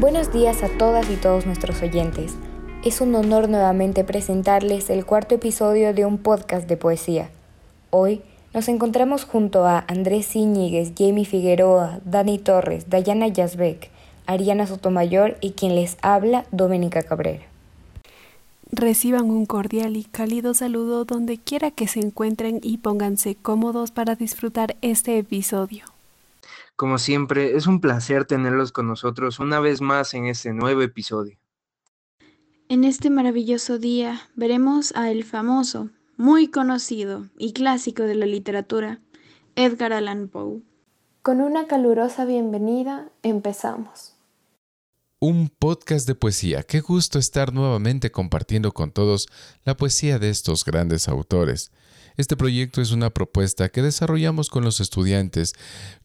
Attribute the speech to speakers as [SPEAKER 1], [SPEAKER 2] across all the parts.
[SPEAKER 1] Buenos días a todas y todos nuestros oyentes. Es un honor nuevamente presentarles el cuarto episodio de un podcast de poesía. Hoy nos encontramos junto a Andrés Iñiguez, Jamie Figueroa, Dani Torres, Dayana Yazbek, Ariana Sotomayor y quien les habla, Doménica Cabrera.
[SPEAKER 2] Reciban un cordial y cálido saludo donde quiera que se encuentren y pónganse cómodos para disfrutar este episodio.
[SPEAKER 3] Como siempre, es un placer tenerlos con nosotros una vez más en este nuevo episodio.
[SPEAKER 4] En este maravilloso día veremos a el famoso, muy conocido y clásico de la literatura, Edgar Allan Poe.
[SPEAKER 5] Con una calurosa bienvenida empezamos.
[SPEAKER 6] Un podcast de poesía. Qué gusto estar nuevamente compartiendo con todos la poesía de estos grandes autores. Este proyecto es una propuesta que desarrollamos con los estudiantes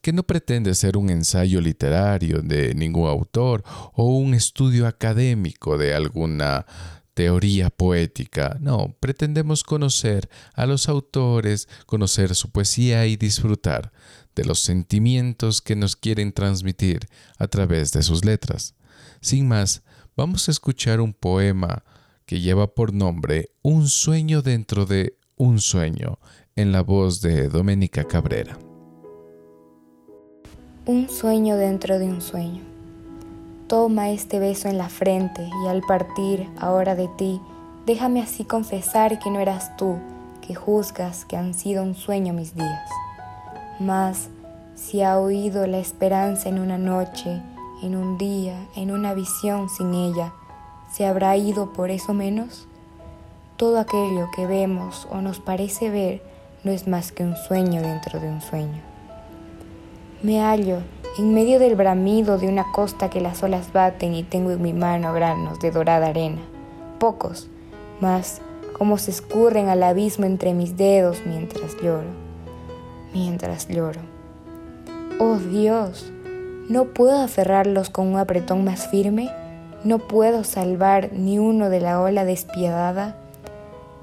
[SPEAKER 6] que no pretende ser un ensayo literario de ningún autor o un estudio académico de alguna teoría poética. No, pretendemos conocer a los autores, conocer su poesía y disfrutar de los sentimientos que nos quieren transmitir a través de sus letras. Sin más, vamos a escuchar un poema que lleva por nombre Un sueño dentro de un sueño, en la voz de Doménica Cabrera.
[SPEAKER 1] Un sueño dentro de un sueño. Toma este beso en la frente y al partir ahora de ti, déjame así confesar que no eras tú, que juzgas que han sido un sueño mis días. Mas si ha oído la esperanza en una noche, en un día, en una visión sin ella, ¿se habrá ido por eso menos? Todo aquello que vemos o nos parece ver no es más que un sueño dentro de un sueño. Me hallo en medio del bramido de una costa que las olas baten y tengo en mi mano granos de dorada arena, pocos, mas como se escurren al abismo entre mis dedos mientras lloro, mientras lloro. Oh Dios, ¿No puedo aferrarlos con un apretón más firme? ¿No puedo salvar ni uno de la ola despiadada?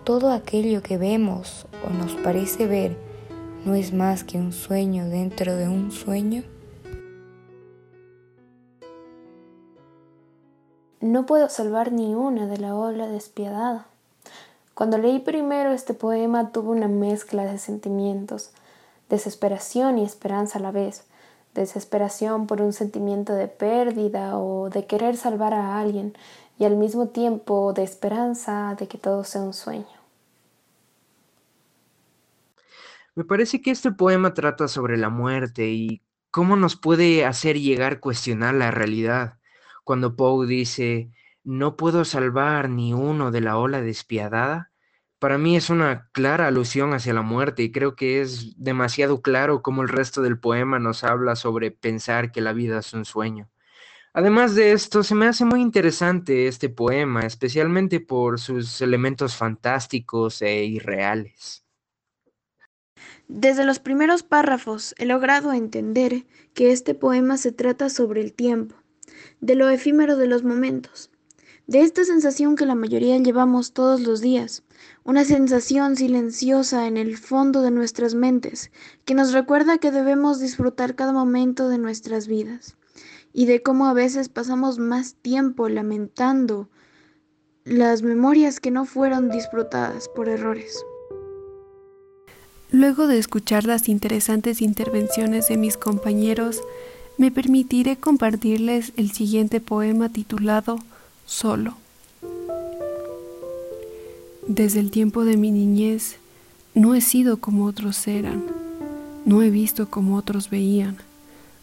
[SPEAKER 1] Todo aquello que vemos o nos parece ver no es más que un sueño dentro de un sueño.
[SPEAKER 5] No puedo salvar ni una de la ola despiadada. Cuando leí primero este poema tuve una mezcla de sentimientos, desesperación y esperanza a la vez desesperación por un sentimiento de pérdida o de querer salvar a alguien y al mismo tiempo de esperanza de que todo sea un sueño.
[SPEAKER 3] Me parece que este poema trata sobre la muerte y cómo nos puede hacer llegar a cuestionar la realidad. Cuando Poe dice, no puedo salvar ni uno de la ola despiadada, para mí es una clara alusión hacia la muerte y creo que es demasiado claro como el resto del poema nos habla sobre pensar que la vida es un sueño. Además de esto, se me hace muy interesante este poema, especialmente por sus elementos fantásticos e irreales.
[SPEAKER 4] Desde los primeros párrafos he logrado entender que este poema se trata sobre el tiempo, de lo efímero de los momentos, de esta sensación que la mayoría llevamos todos los días, una sensación silenciosa en el fondo de nuestras mentes que nos recuerda que debemos disfrutar cada momento de nuestras vidas y de cómo a veces pasamos más tiempo lamentando las memorias que no fueron disfrutadas por errores.
[SPEAKER 2] Luego de escuchar las interesantes intervenciones de mis compañeros, me permitiré compartirles el siguiente poema titulado solo. Desde el tiempo de mi niñez no he sido como otros eran, no he visto como otros veían,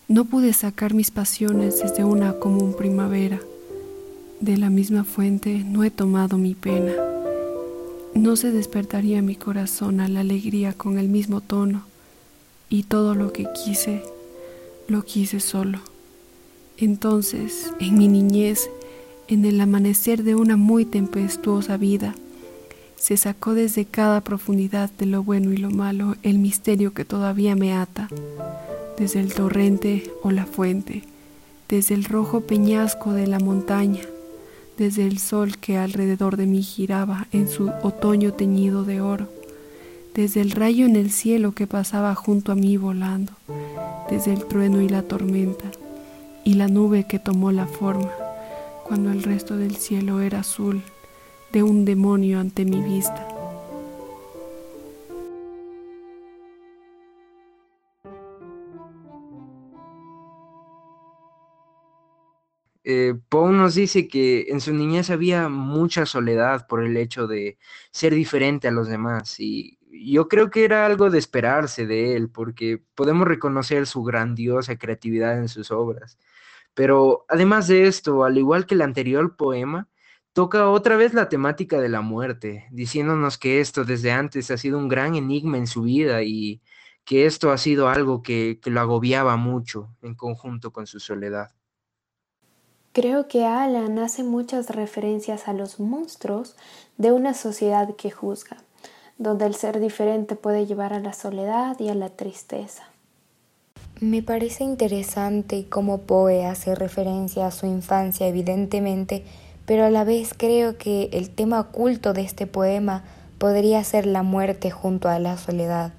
[SPEAKER 2] no pude sacar mis pasiones desde una común primavera, de la misma fuente no he tomado mi pena, no se despertaría mi corazón a la alegría con el mismo tono, y todo lo que quise, lo quise solo. Entonces, en mi niñez, en el amanecer de una muy tempestuosa vida, se sacó desde cada profundidad de lo bueno y lo malo el misterio que todavía me ata, desde el torrente o la fuente, desde el rojo peñasco de la montaña, desde el sol que alrededor de mí giraba en su otoño teñido de oro, desde el rayo en el cielo que pasaba junto a mí volando, desde el trueno y la tormenta, y la nube que tomó la forma, cuando el resto del cielo era azul, de un demonio ante mi vista.
[SPEAKER 3] Eh, Poe nos dice que en su niñez había mucha soledad por el hecho de ser diferente a los demás y yo creo que era algo de esperarse de él porque podemos reconocer su grandiosa creatividad en sus obras. Pero además de esto, al igual que el anterior poema, toca otra vez la temática de la muerte, diciéndonos que esto desde antes ha sido un gran enigma en su vida y que esto ha sido algo que, que lo agobiaba mucho en conjunto con su soledad.
[SPEAKER 5] Creo que Alan hace muchas referencias a los monstruos de una sociedad que juzga, donde el ser diferente puede llevar a la soledad y a la tristeza.
[SPEAKER 1] Me parece interesante cómo Poe hace referencia a su infancia, evidentemente, pero a la vez creo que el tema oculto de este poema podría ser la muerte junto a la soledad,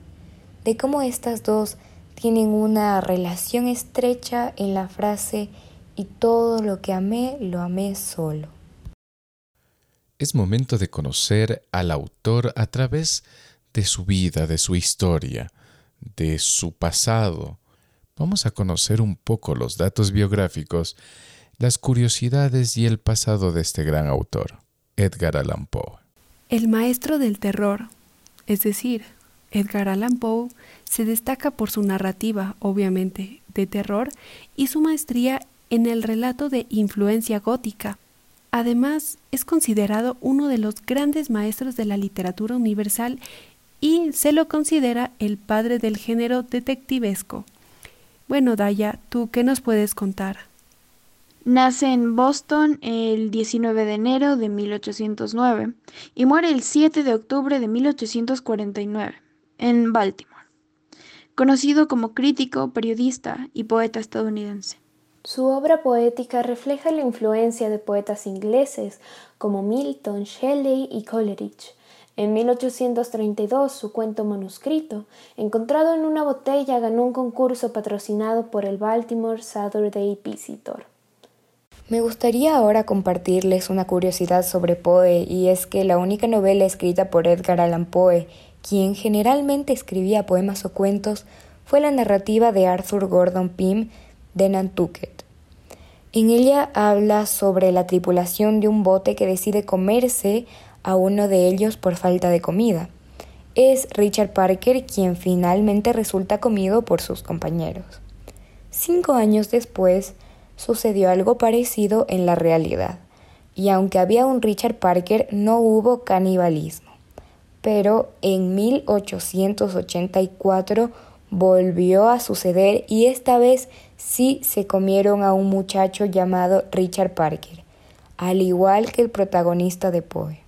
[SPEAKER 1] de cómo estas dos tienen una relación estrecha en la frase y todo lo que amé lo amé solo.
[SPEAKER 6] Es momento de conocer al autor a través de su vida, de su historia, de su pasado. Vamos a conocer un poco los datos biográficos, las curiosidades y el pasado de este gran autor, Edgar Allan Poe.
[SPEAKER 2] El maestro del terror, es decir, Edgar Allan Poe, se destaca por su narrativa, obviamente, de terror y su maestría en el relato de influencia gótica. Además, es considerado uno de los grandes maestros de la literatura universal y se lo considera el padre del género detectivesco. Bueno, Daya, ¿tú qué nos puedes contar?
[SPEAKER 4] Nace en Boston el 19 de enero de 1809 y muere el 7 de octubre de 1849 en Baltimore. Conocido como crítico, periodista y poeta estadounidense.
[SPEAKER 5] Su obra poética refleja la influencia de poetas ingleses como Milton, Shelley y Coleridge. En 1832, su cuento manuscrito, encontrado en una botella, ganó un concurso patrocinado por el Baltimore Saturday Visitor.
[SPEAKER 1] Me gustaría ahora compartirles una curiosidad sobre Poe, y es que la única novela escrita por Edgar Allan Poe, quien generalmente escribía poemas o cuentos, fue la narrativa de Arthur Gordon Pym de Nantucket. En ella habla sobre la tripulación de un bote que decide comerse a uno de ellos por falta de comida. Es Richard Parker quien finalmente resulta comido por sus compañeros. Cinco años después sucedió algo parecido en la realidad, y aunque había un Richard Parker no hubo canibalismo. Pero en 1884 volvió a suceder y esta vez sí se comieron a un muchacho llamado Richard Parker, al igual que el protagonista de Poe.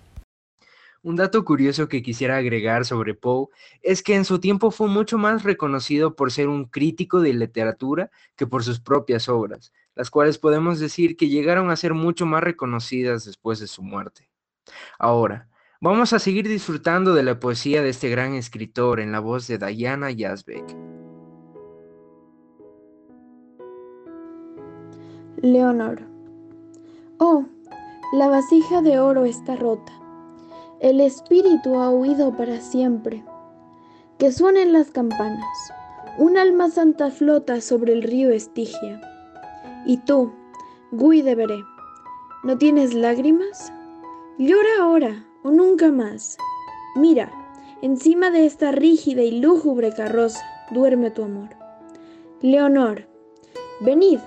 [SPEAKER 3] Un dato curioso que quisiera agregar sobre Poe es que en su tiempo fue mucho más reconocido por ser un crítico de literatura que por sus propias obras, las cuales podemos decir que llegaron a ser mucho más reconocidas después de su muerte. Ahora, vamos a seguir disfrutando de la poesía de este gran escritor en la voz de Diana Yazbek.
[SPEAKER 4] Leonor. Oh, la vasija de oro está rota. El espíritu ha huido para siempre. Que suenen las campanas. Un alma santa flota sobre el río Estigia. Y tú, Guy de Veré, ¿no tienes lágrimas? Llora ahora o nunca más. Mira, encima de esta rígida y lúgubre carroza duerme tu amor. Leonor, venid,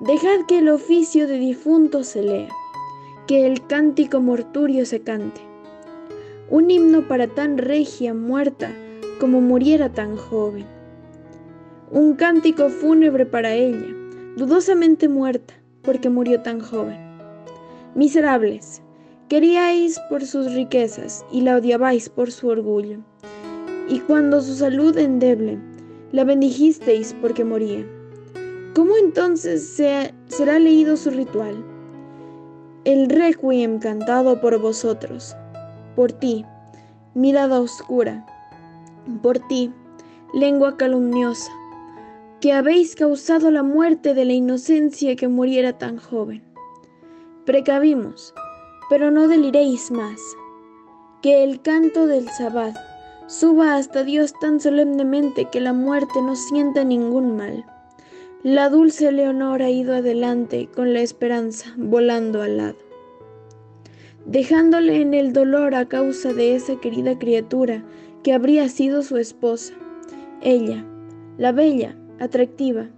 [SPEAKER 4] Dejad que el oficio de difunto se lea, que el cántico morturio se cante. Un himno para tan regia muerta como muriera tan joven. Un cántico fúnebre para ella, dudosamente muerta porque murió tan joven. Miserables, queríais por sus riquezas y la odiabais por su orgullo. Y cuando su salud endeble, la bendijisteis porque moría ¿Cómo entonces será leído su ritual? El requiem cantado por vosotros, por ti, mirada oscura, por ti, lengua calumniosa, que habéis causado la muerte de la inocencia que muriera tan joven. Precavimos, pero no deliréis más, que el canto del sabbat suba hasta Dios tan solemnemente que la muerte no sienta ningún mal. La dulce Leonor ha ido adelante con la esperanza, volando al lado. Dejándole en el dolor a causa de esa querida criatura que habría sido su esposa. Ella, la bella, atractiva,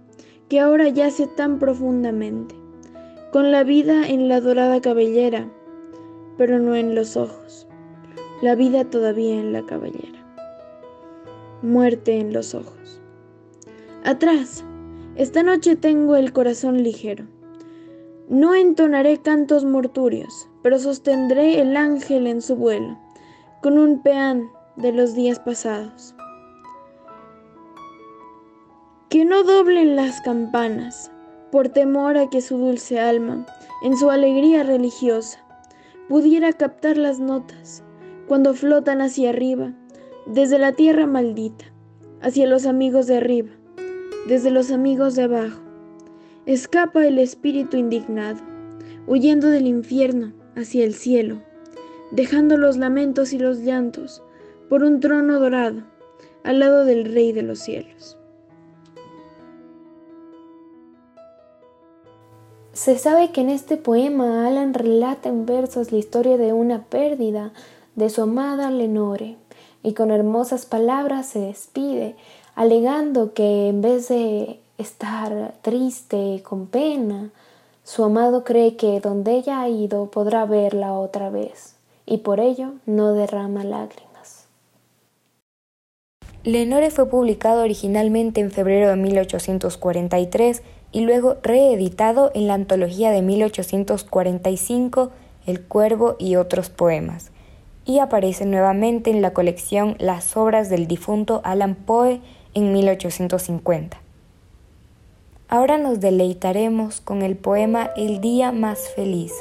[SPEAKER 4] que ahora yace tan profundamente, con la vida en la dorada cabellera, pero no en los ojos, la vida todavía en la cabellera, muerte en los ojos. Atrás, esta noche tengo el corazón ligero. No entonaré cantos morturios, pero sostendré el ángel en su vuelo, con un peán de los días pasados. Que no doblen las campanas, por temor a que su dulce alma, en su alegría religiosa, pudiera captar las notas cuando flotan hacia arriba, desde la tierra maldita, hacia los amigos de arriba, desde los amigos de abajo. Escapa el espíritu indignado, huyendo del infierno hacia el cielo, dejando los lamentos y los llantos por un trono dorado al lado del Rey de los cielos.
[SPEAKER 5] Se sabe que en este poema Alan relata en versos la historia de una pérdida de su amada Lenore y con hermosas palabras se despide, alegando que en vez de estar triste con pena, su amado cree que donde ella ha ido podrá verla otra vez y por ello no derrama lágrimas.
[SPEAKER 1] Lenore fue publicado originalmente en febrero de 1843 y luego reeditado en la antología de 1845 El Cuervo y otros poemas, y aparece nuevamente en la colección Las obras del difunto Alan Poe en 1850. Ahora nos deleitaremos con el poema El día más feliz,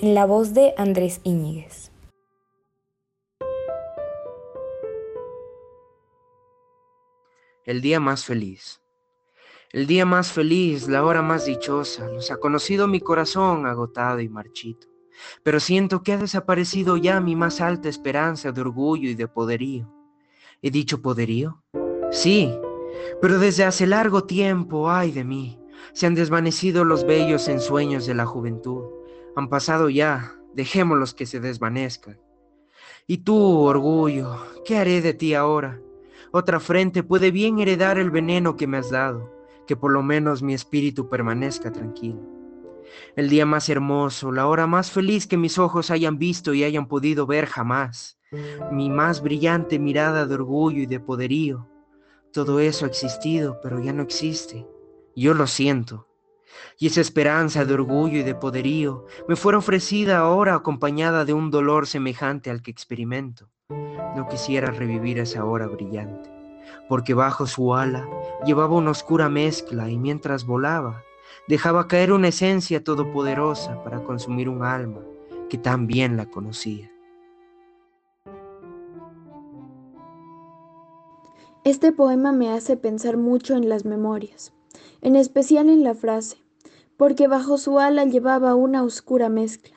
[SPEAKER 1] en la voz de Andrés Íñiguez.
[SPEAKER 3] El día más feliz. El día más feliz, la hora más dichosa, los ha conocido mi corazón agotado y marchito. Pero siento que ha desaparecido ya mi más alta esperanza de orgullo y de poderío. ¿He dicho poderío? Sí, pero desde hace largo tiempo, ay de mí, se han desvanecido los bellos ensueños de la juventud. Han pasado ya, dejémoslos que se desvanezcan. Y tú, orgullo, ¿qué haré de ti ahora? Otra frente puede bien heredar el veneno que me has dado que por lo menos mi espíritu permanezca tranquilo. El día más hermoso, la hora más feliz que mis ojos hayan visto y hayan podido ver jamás, mi más brillante mirada de orgullo y de poderío. Todo eso ha existido, pero ya no existe. Yo lo siento. Y esa esperanza de orgullo y de poderío me fuera ofrecida ahora acompañada de un dolor semejante al que experimento. No quisiera revivir esa hora brillante porque bajo su ala llevaba una oscura mezcla y mientras volaba dejaba caer una esencia todopoderosa para consumir un alma que tan bien la conocía.
[SPEAKER 4] Este poema me hace pensar mucho en las memorias, en especial en la frase, porque bajo su ala llevaba una oscura mezcla.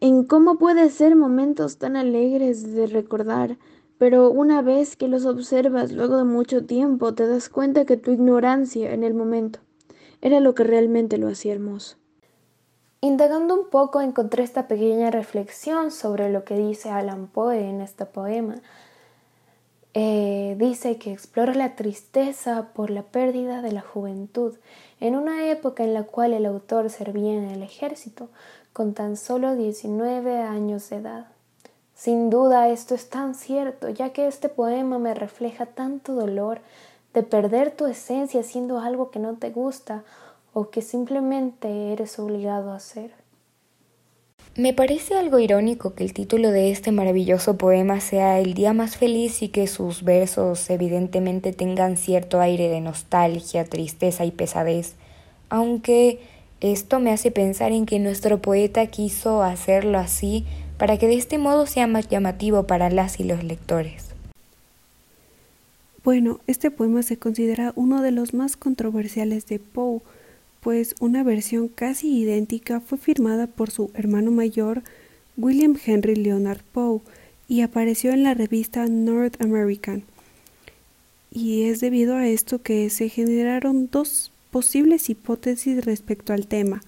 [SPEAKER 4] En cómo puede ser momentos tan alegres de recordar pero una vez que los observas luego de mucho tiempo, te das cuenta que tu ignorancia en el momento era lo que realmente lo hacía hermoso.
[SPEAKER 5] Indagando un poco encontré esta pequeña reflexión sobre lo que dice Alan Poe en este poema. Eh, dice que explora la tristeza por la pérdida de la juventud en una época en la cual el autor servía en el ejército con tan solo 19 años de edad. Sin duda esto es tan cierto, ya que este poema me refleja tanto dolor de perder tu esencia haciendo algo que no te gusta o que simplemente eres obligado a hacer.
[SPEAKER 1] Me parece algo irónico que el título de este maravilloso poema sea El día más feliz y que sus versos evidentemente tengan cierto aire de nostalgia, tristeza y pesadez, aunque esto me hace pensar en que nuestro poeta quiso hacerlo así para que de este modo sea más llamativo para las y los lectores.
[SPEAKER 2] Bueno, este poema se considera uno de los más controversiales de Poe, pues una versión casi idéntica fue firmada por su hermano mayor, William Henry Leonard Poe, y apareció en la revista North American. Y es debido a esto que se generaron dos posibles hipótesis respecto al tema.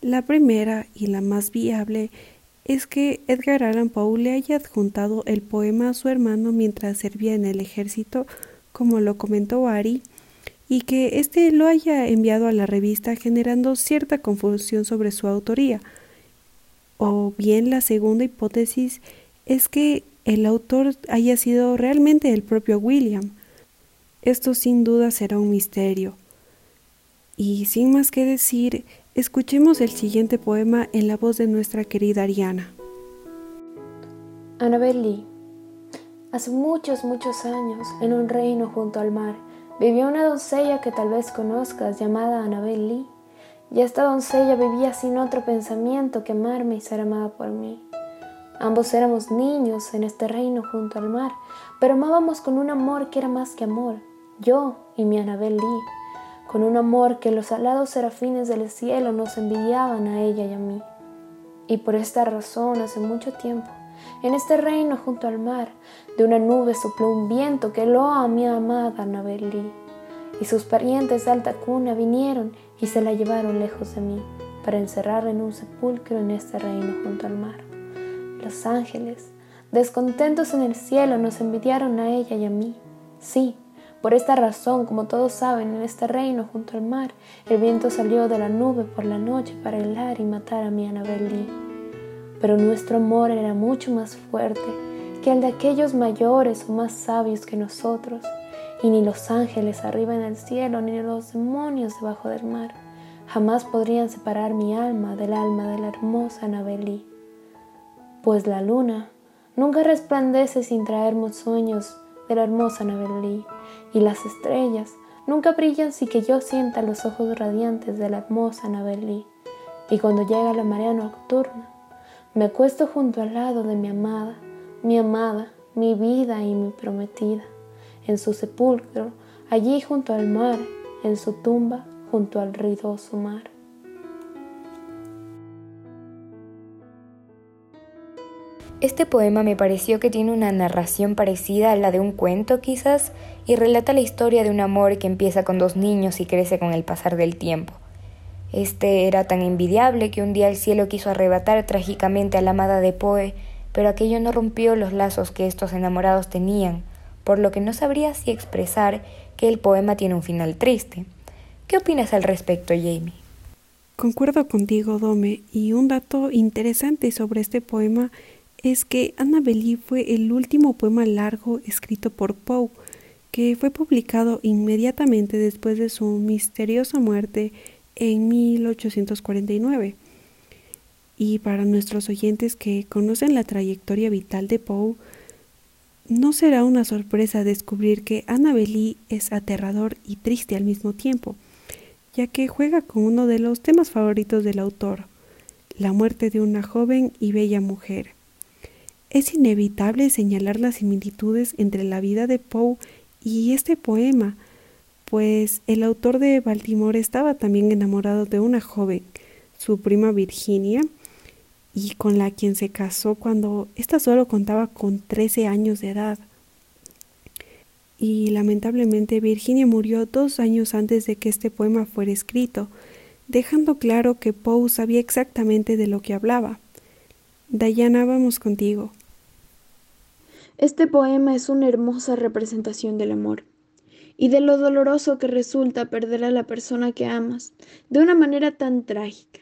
[SPEAKER 2] La primera y la más viable es que Edgar Allan Poe le haya adjuntado el poema a su hermano mientras servía en el ejército, como lo comentó Ari, y que éste lo haya enviado a la revista generando cierta confusión sobre su autoría. O bien la segunda hipótesis es que el autor haya sido realmente el propio William. Esto sin duda será un misterio. Y sin más que decir, escuchemos el siguiente poema en la voz de nuestra querida Ariana.
[SPEAKER 5] Annabel Lee. Hace muchos, muchos años, en un reino junto al mar, vivía una doncella que tal vez conozcas llamada Annabel Lee. Y esta doncella vivía sin otro pensamiento que amarme y ser amada por mí. Ambos éramos niños en este reino junto al mar, pero amábamos con un amor que era más que amor, yo y mi Annabel Lee con un amor que los alados serafines del cielo nos envidiaban a ella y a mí. Y por esta razón, hace mucho tiempo, en este reino junto al mar, de una nube sopló un viento que lo a mi amada Annabel y sus parientes de alta cuna vinieron y se la llevaron lejos de mí, para encerrarla en un sepulcro en este reino junto al mar. Los ángeles, descontentos en el cielo, nos envidiaron a ella y a mí. Sí, por esta razón, como todos saben, en este reino junto al mar, el viento salió de la nube por la noche para helar y matar a mi Annabel Lee. Pero nuestro amor era mucho más fuerte que el de aquellos mayores o más sabios que nosotros, y ni los ángeles arriba en el cielo, ni los demonios debajo del mar, jamás podrían separar mi alma del alma de la hermosa Annabel. Pues la luna nunca resplandece sin traernos sueños de la hermosa Lee y las estrellas nunca brillan sin que yo sienta los ojos radiantes de la hermosa Annabel Y cuando llega la marea nocturna, me acuesto junto al lado de mi amada, mi amada, mi vida y mi prometida, en su sepulcro, allí junto al mar, en su tumba, junto al ruidoso mar.
[SPEAKER 1] Este poema me pareció que tiene una narración parecida a la de un cuento quizás y relata la historia de un amor que empieza con dos niños y crece con el pasar del tiempo. Este era tan envidiable que un día el cielo quiso arrebatar trágicamente a la amada de Poe, pero aquello no rompió los lazos que estos enamorados tenían, por lo que no sabría si expresar que el poema tiene un final triste. ¿Qué opinas al respecto, Jamie?
[SPEAKER 2] Concuerdo contigo, Dome, y un dato interesante sobre este poema es que Annabelle fue el último poema largo escrito por Poe, que fue publicado inmediatamente después de su misteriosa muerte en 1849. Y para nuestros oyentes que conocen la trayectoria vital de Poe, no será una sorpresa descubrir que Annabelle es aterrador y triste al mismo tiempo, ya que juega con uno de los temas favoritos del autor, la muerte de una joven y bella mujer. Es inevitable señalar las similitudes entre la vida de Poe y este poema, pues el autor de Baltimore estaba también enamorado de una joven, su prima Virginia, y con la quien se casó cuando ésta solo contaba con 13 años de edad. Y lamentablemente Virginia murió dos años antes de que este poema fuera escrito, dejando claro que Poe sabía exactamente de lo que hablaba. Diana, vamos contigo.
[SPEAKER 4] Este poema es una hermosa representación del amor y de lo doloroso que resulta perder a la persona que amas de una manera tan trágica.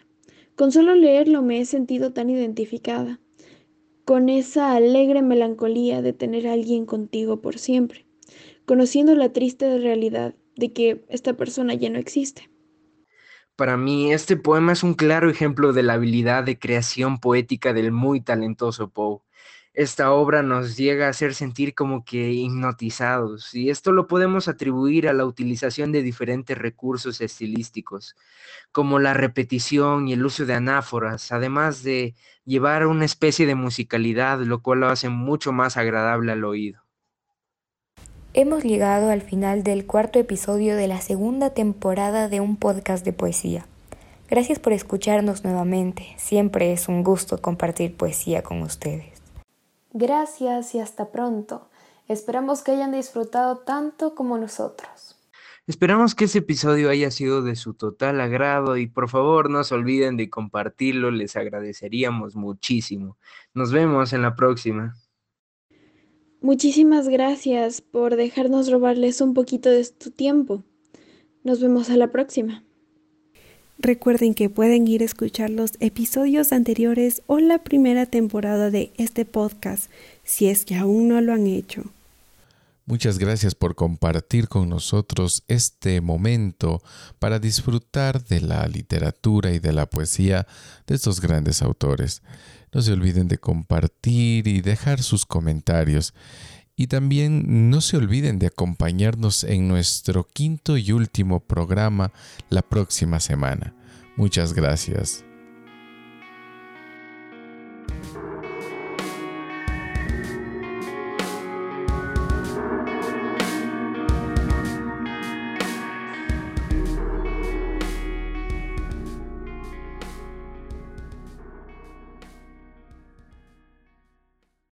[SPEAKER 4] Con solo leerlo me he sentido tan identificada con esa alegre melancolía de tener a alguien contigo por siempre, conociendo la triste realidad de que esta persona ya no existe.
[SPEAKER 3] Para mí, este poema es un claro ejemplo de la habilidad de creación poética del muy talentoso Poe esta obra nos llega a hacer sentir como que hipnotizados, y esto lo podemos atribuir a la utilización de diferentes recursos estilísticos, como la repetición y el uso de anáforas, además de llevar una especie de musicalidad, lo cual lo hace mucho más agradable al oído.
[SPEAKER 1] Hemos llegado al final del cuarto episodio de la segunda temporada de un podcast de poesía. Gracias por escucharnos nuevamente. Siempre es un gusto compartir poesía con ustedes.
[SPEAKER 5] Gracias y hasta pronto. Esperamos que hayan disfrutado tanto como nosotros.
[SPEAKER 3] Esperamos que ese episodio haya sido de su total agrado y por favor no se olviden de compartirlo, les agradeceríamos muchísimo. Nos vemos en la próxima.
[SPEAKER 4] Muchísimas gracias por dejarnos robarles un poquito de tu tiempo. Nos vemos a la próxima.
[SPEAKER 2] Recuerden que pueden ir a escuchar los episodios anteriores o la primera temporada de este podcast si es que aún no lo han hecho.
[SPEAKER 6] Muchas gracias por compartir con nosotros este momento para disfrutar de la literatura y de la poesía de estos grandes autores. No se olviden de compartir y dejar sus comentarios. Y también no se olviden de acompañarnos en nuestro quinto y último programa la próxima semana. Muchas gracias.